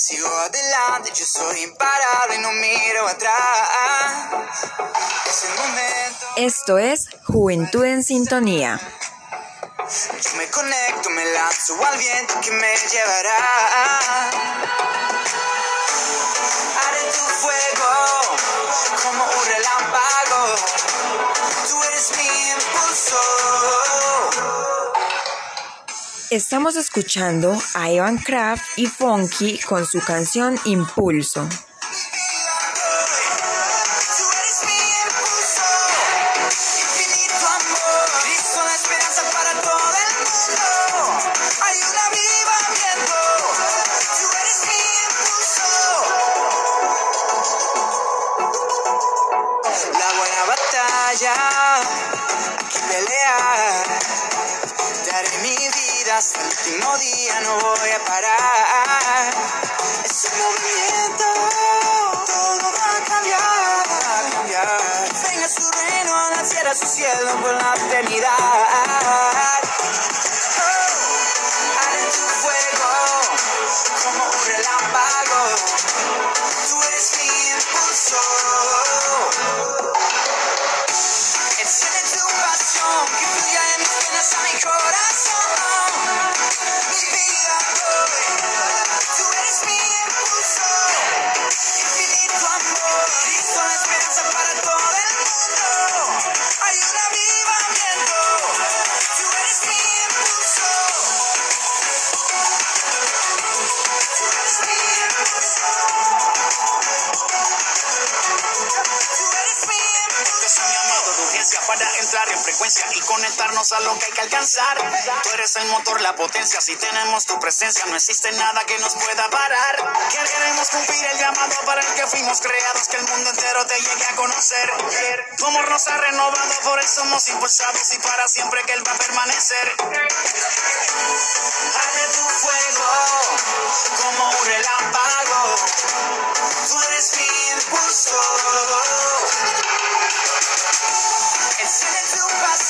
Sigo adelante, yo soy imparable y no miro atrás. Es el momento. Esto es Juventud en Sintonía. Yo me conecto, me lanzo al viento que me llevará. Estamos escuchando a Evan Kraft y Funky con su canción Impulso. Último día, no voy a parar. Es un movimiento, todo va a cambiar, cambiar. Venga su reino, a la tierra, su cielo por la eternidad. Entrar y conectarnos a lo que hay que alcanzar. Tú eres el motor, la potencia. Si tenemos tu presencia, no existe nada que nos pueda parar. Queremos cumplir el llamado para el que fuimos creados, que el mundo entero te llegue a conocer. Tu amor nos ha renovado, por eso somos impulsados y para siempre que Él va a permanecer. Arde tu fuego como un relámpago. Tú eres mi impulso. Enciende tu pasión que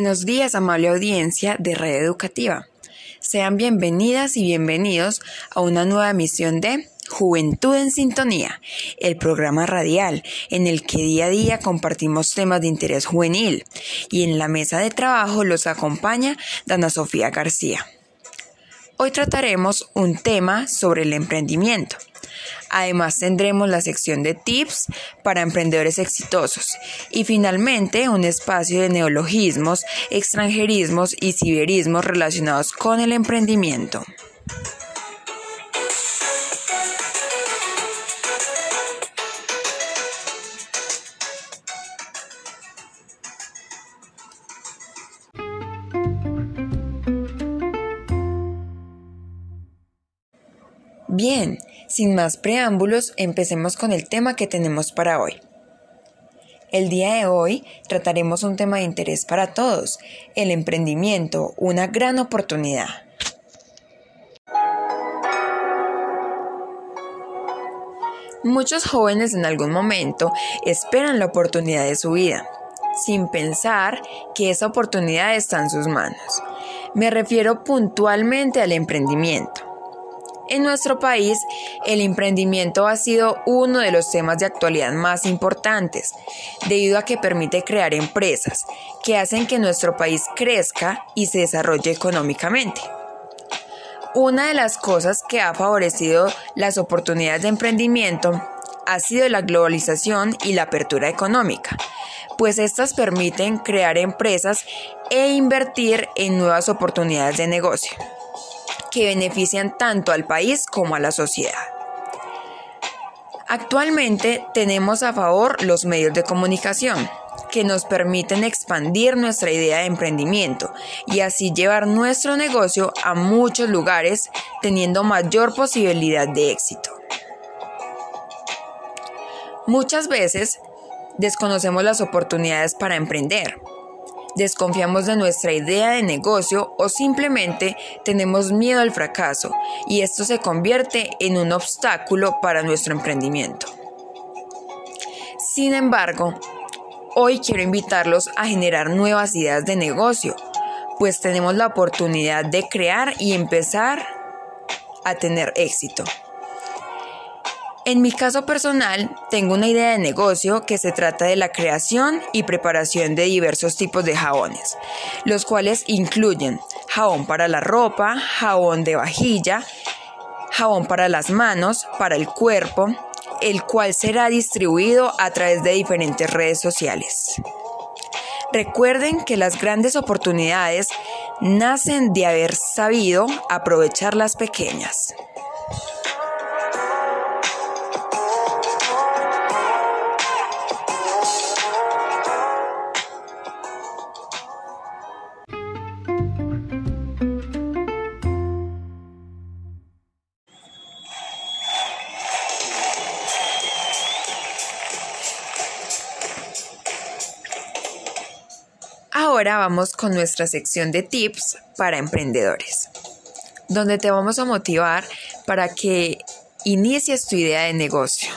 Buenos días, amable audiencia de Red Educativa. Sean bienvenidas y bienvenidos a una nueva emisión de Juventud en Sintonía, el programa radial en el que día a día compartimos temas de interés juvenil y en la mesa de trabajo los acompaña Dana Sofía García. Hoy trataremos un tema sobre el emprendimiento. Además tendremos la sección de tips para emprendedores exitosos y finalmente un espacio de neologismos, extranjerismos y ciberismos relacionados con el emprendimiento. Sin más preámbulos, empecemos con el tema que tenemos para hoy. El día de hoy trataremos un tema de interés para todos, el emprendimiento, una gran oportunidad. Muchos jóvenes en algún momento esperan la oportunidad de su vida, sin pensar que esa oportunidad está en sus manos. Me refiero puntualmente al emprendimiento. En nuestro país, el emprendimiento ha sido uno de los temas de actualidad más importantes, debido a que permite crear empresas que hacen que nuestro país crezca y se desarrolle económicamente. Una de las cosas que ha favorecido las oportunidades de emprendimiento ha sido la globalización y la apertura económica, pues estas permiten crear empresas e invertir en nuevas oportunidades de negocio que benefician tanto al país como a la sociedad. Actualmente tenemos a favor los medios de comunicación que nos permiten expandir nuestra idea de emprendimiento y así llevar nuestro negocio a muchos lugares teniendo mayor posibilidad de éxito. Muchas veces desconocemos las oportunidades para emprender. Desconfiamos de nuestra idea de negocio o simplemente tenemos miedo al fracaso y esto se convierte en un obstáculo para nuestro emprendimiento. Sin embargo, hoy quiero invitarlos a generar nuevas ideas de negocio, pues tenemos la oportunidad de crear y empezar a tener éxito. En mi caso personal, tengo una idea de negocio que se trata de la creación y preparación de diversos tipos de jabones, los cuales incluyen jabón para la ropa, jabón de vajilla, jabón para las manos, para el cuerpo, el cual será distribuido a través de diferentes redes sociales. Recuerden que las grandes oportunidades nacen de haber sabido aprovechar las pequeñas. Ahora vamos con nuestra sección de tips para emprendedores, donde te vamos a motivar para que inicies tu idea de negocio.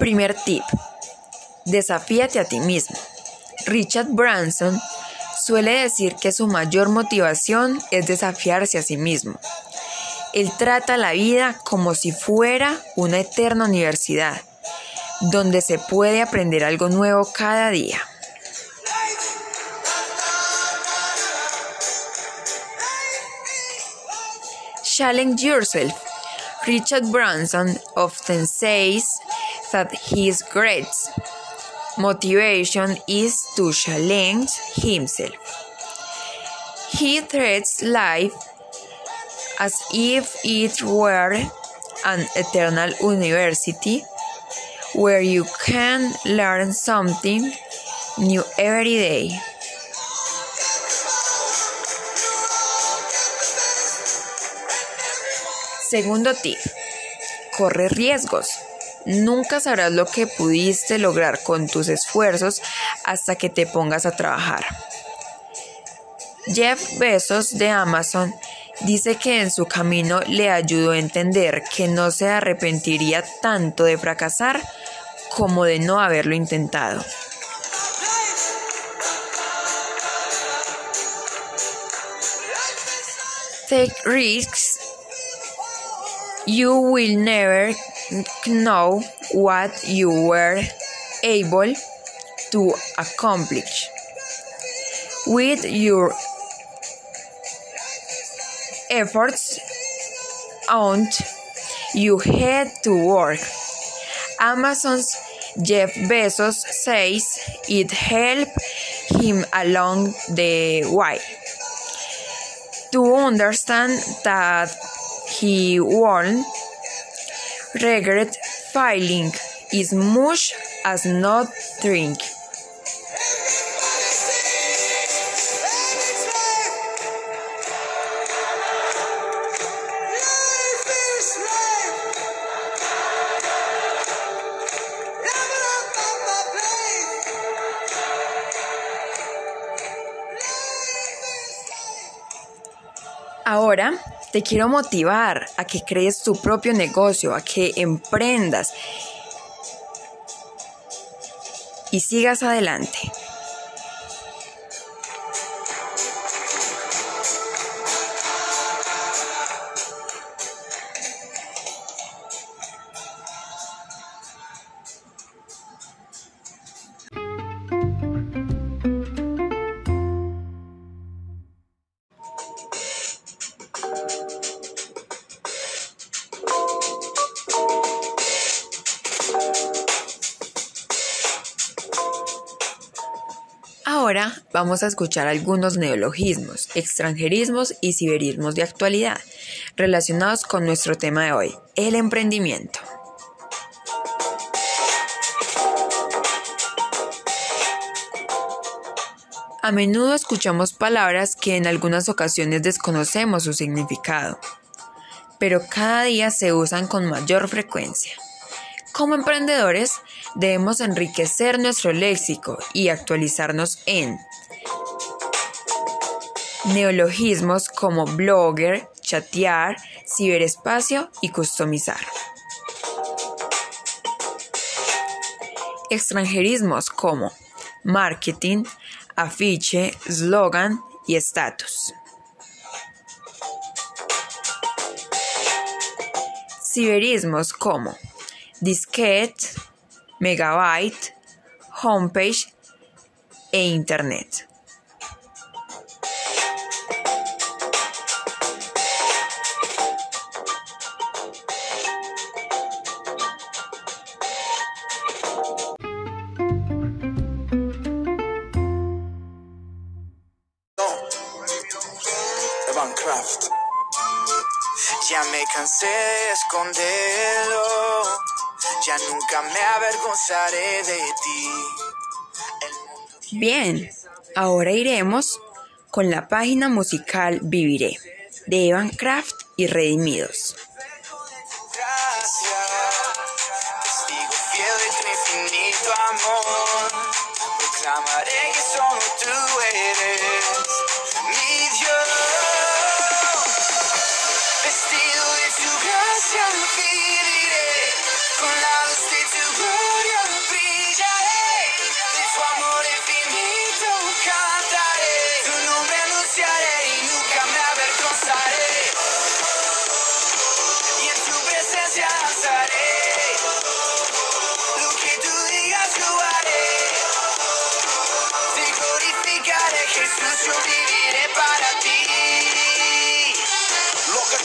Primer tip. Desafíate a ti mismo. Richard Branson suele decir que su mayor motivación es desafiarse a sí mismo. Él trata la vida como si fuera una eterna universidad, donde se puede aprender algo nuevo cada día. Challenge yourself. Richard Branson often says that his great motivation is to challenge himself. He treats life as if it were an eternal university where you can learn something new every day. Segundo tip, corre riesgos. Nunca sabrás lo que pudiste lograr con tus esfuerzos hasta que te pongas a trabajar. Jeff Bezos de Amazon Dice que en su camino le ayudó a entender que no se arrepentiría tanto de fracasar como de no haberlo intentado. Take risks. You will never know what you were able to accomplish with your efforts on you head to work. Amazon's Jeff Bezos says it helped him along the way to understand that he won't regret failing as much as not drink. Ahora te quiero motivar a que crees tu propio negocio, a que emprendas y sigas adelante. Ahora vamos a escuchar algunos neologismos, extranjerismos y ciberismos de actualidad relacionados con nuestro tema de hoy, el emprendimiento. A menudo escuchamos palabras que en algunas ocasiones desconocemos su significado, pero cada día se usan con mayor frecuencia. Como emprendedores, debemos enriquecer nuestro léxico y actualizarnos en neologismos como blogger, chatear, ciberespacio y customizar. Extranjerismos como marketing, afiche, slogan y estatus. Ciberismos como disquete, megabyte, homepage e internet. Ya me cansé de esconderlo, ya nunca me avergonzaré de ti. Bien, ahora iremos con la página musical Viviré de Evan Craft y Redimidos.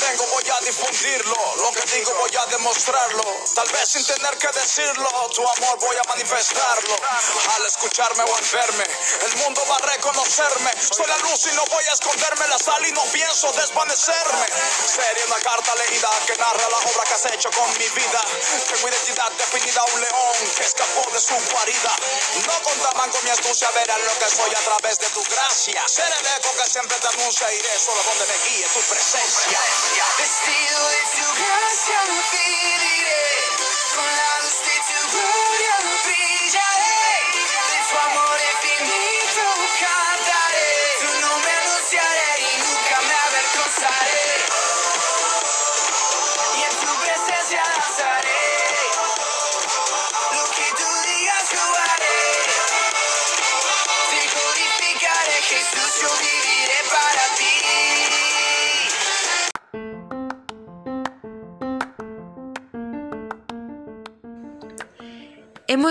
Tengo voy a difundirlo, lo que digo voy a demostrarlo. Tal vez sin tener que decirlo, tu amor voy a manifestarlo. Al escucharme o al verme, el mundo va a reconocerme. Soy la luz y no voy a esconderme la sal y no pienso desvanecerme. Sería una carta leída que narra la obra que has hecho con mi vida. Tengo identidad definida, un león que escapó de su guarida. No contaban con mi astucia, verán lo que soy a través de tu gracia. Seré el eco que siempre te anuncia, iré solo donde me guíe tu presencia. Vestido de tu gracia viviré, con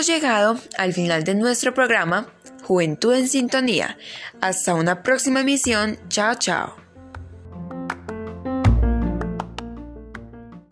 Hemos llegado al final de nuestro programa Juventud en Sintonía. Hasta una próxima emisión. Chao, chao.